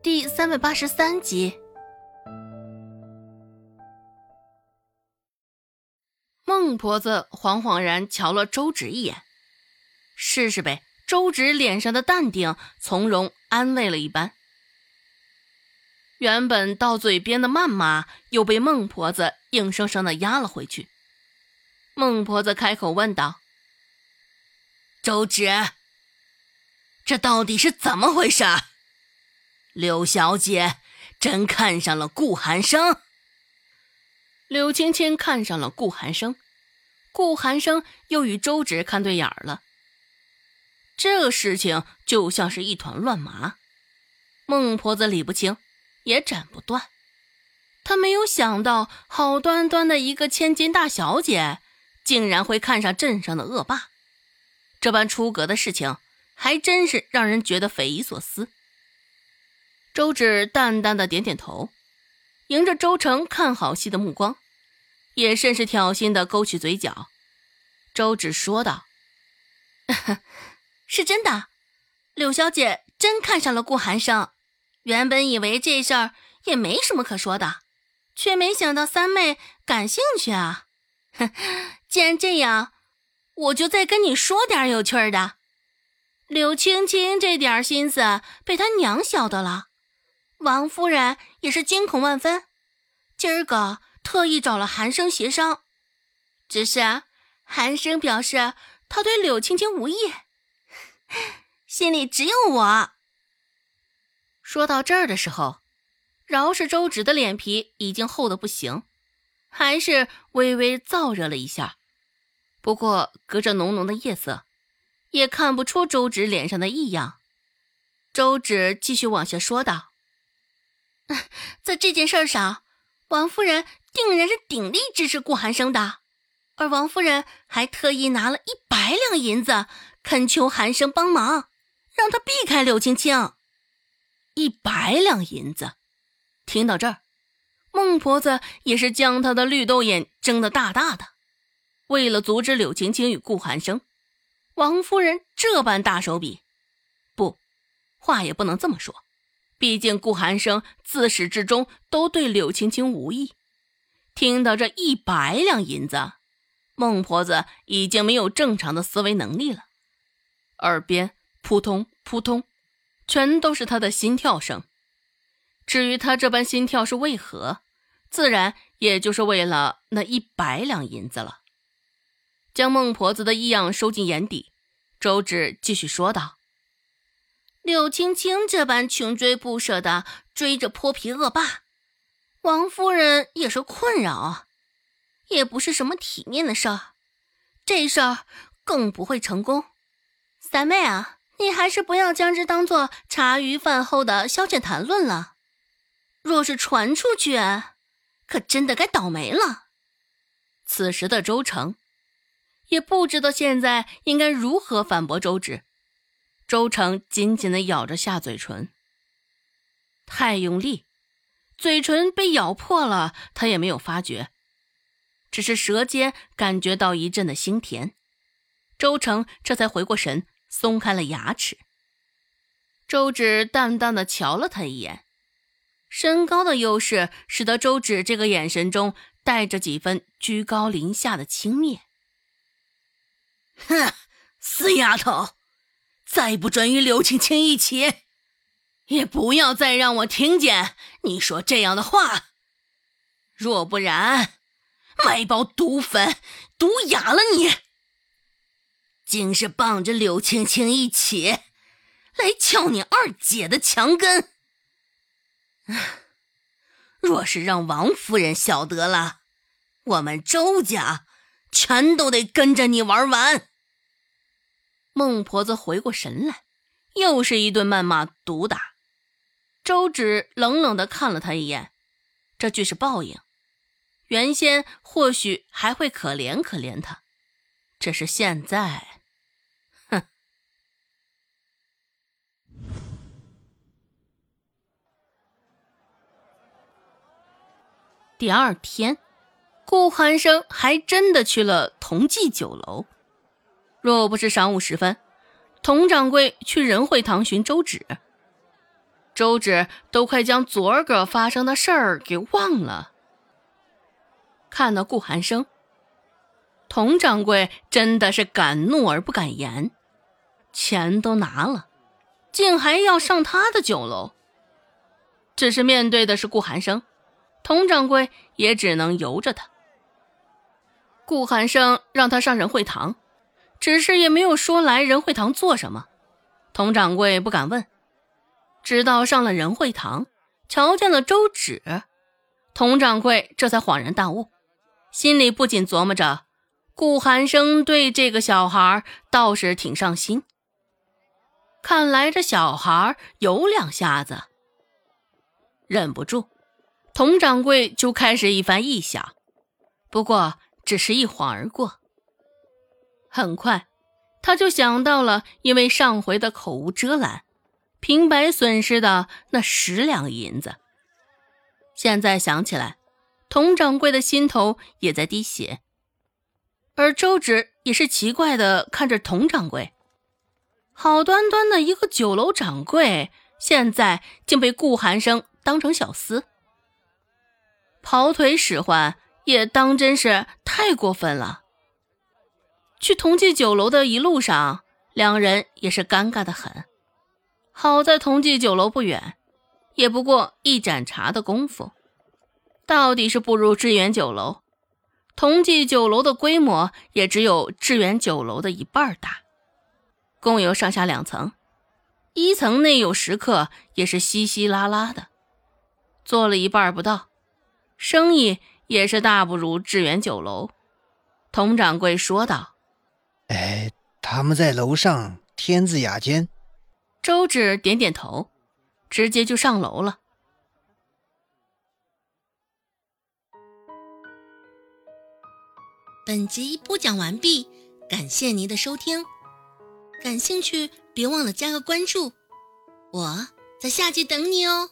第三百八十三集。孟婆子恍恍然瞧了周芷一眼，试试呗。周芷脸上的淡定从容，安慰了一般。原本到嘴边的谩骂，又被孟婆子硬生生的压了回去。孟婆子开口问道：“周芷，这到底是怎么回事？柳小姐真看上了顾寒生？”柳青青看上了顾寒生，顾寒生又与周芷看对眼了。这事情就像是一团乱麻，孟婆子理不清，也斩不断。她没有想到，好端端的一个千金大小姐，竟然会看上镇上的恶霸。这般出格的事情，还真是让人觉得匪夷所思。周芷淡淡的点点头，迎着周成看好戏的目光，也甚是挑衅的勾起嘴角。周芷说道。是真的，柳小姐真看上了顾寒生。原本以为这事儿也没什么可说的，却没想到三妹感兴趣啊！既然这样，我就再跟你说点有趣的。柳青青这点心思被她娘晓得了，王夫人也是惊恐万分。今儿个特意找了寒生协商，只是寒生表示他对柳青青无意。心里只有我。说到这儿的时候，饶是周芷的脸皮已经厚的不行，还是微微燥热了一下。不过隔着浓浓的夜色，也看不出周芷脸上的异样。周芷继续往下说道：“在这件事上，王夫人定然是鼎力支持顾寒生的，而王夫人还特意拿了一百两银子。”恳求寒生帮忙，让他避开柳青青。一百两银子，听到这儿，孟婆子也是将她的绿豆眼睁得大大的。为了阻止柳青青与顾寒生，王夫人这般大手笔，不，话也不能这么说。毕竟顾寒生自始至终都对柳青青无意。听到这一百两银子，孟婆子已经没有正常的思维能力了。耳边扑通扑通，全都是他的心跳声。至于他这般心跳是为何，自然也就是为了那一百两银子了。将孟婆子的异样收进眼底，周芷继续说道：“柳青青这般穷追不舍的追着泼皮恶霸，王夫人也是困扰，也不是什么体面的事儿，这事儿更不会成功。”三妹啊，你还是不要将之当做茶余饭后的消遣谈论了。若是传出去，可真的该倒霉了。此时的周成也不知道现在应该如何反驳周芷。周成紧紧的咬着下嘴唇，太用力，嘴唇被咬破了，他也没有发觉，只是舌尖感觉到一阵的腥甜。周成这才回过神。松开了牙齿，周芷淡淡的瞧了他一眼，身高的优势使得周芷这个眼神中带着几分居高临下的轻蔑。哼，死丫头，再不准与柳青青一起，也不要再让我听见你说这样的话。若不然，买包毒粉毒哑了你。竟是傍着柳青青一起来撬你二姐的墙根！若是让王夫人晓得了，我们周家全都得跟着你玩完。孟婆子回过神来，又是一顿谩骂毒打。周芷冷冷的看了他一眼，这句是报应。原先或许还会可怜可怜他，只是现在。哼第二天，顾寒生还真的去了同济酒楼。若不是晌午时分，佟掌柜去仁惠堂寻周芷，周芷都快将昨儿个发生的事儿给忘了。看到顾寒生，佟掌柜真的是敢怒而不敢言，钱都拿了，竟还要上他的酒楼。只是面对的是顾寒生，佟掌柜也只能由着他。顾寒生让他上仁惠堂，只是也没有说来仁惠堂做什么。佟掌柜不敢问，直到上了仁惠堂，瞧见了周芷，佟掌柜这才恍然大悟，心里不禁琢磨着：顾寒生对这个小孩倒是挺上心，看来这小孩有两下子。忍不住，佟掌柜就开始一番臆想，不过只是一晃而过。很快，他就想到了因为上回的口无遮拦，平白损失的那十两银子。现在想起来，佟掌柜的心头也在滴血，而周芷也是奇怪的看着佟掌柜，好端端的一个酒楼掌柜，现在竟被顾寒生。当成小厮，跑腿使唤也当真是太过分了。去同济酒楼的一路上，两人也是尴尬的很。好在同济酒楼不远，也不过一盏茶的功夫，到底是不如致远酒楼。同济酒楼的规模也只有致远酒楼的一半大，共有上下两层，一层内有食客，也是稀稀拉拉的。做了一半不到，生意也是大不如致远酒楼。佟掌柜说道：“，他们在楼上天字雅间。”周芷点点头，直接就上楼了。本集播讲完毕，感谢您的收听。感兴趣，别忘了加个关注，我在下集等你哦。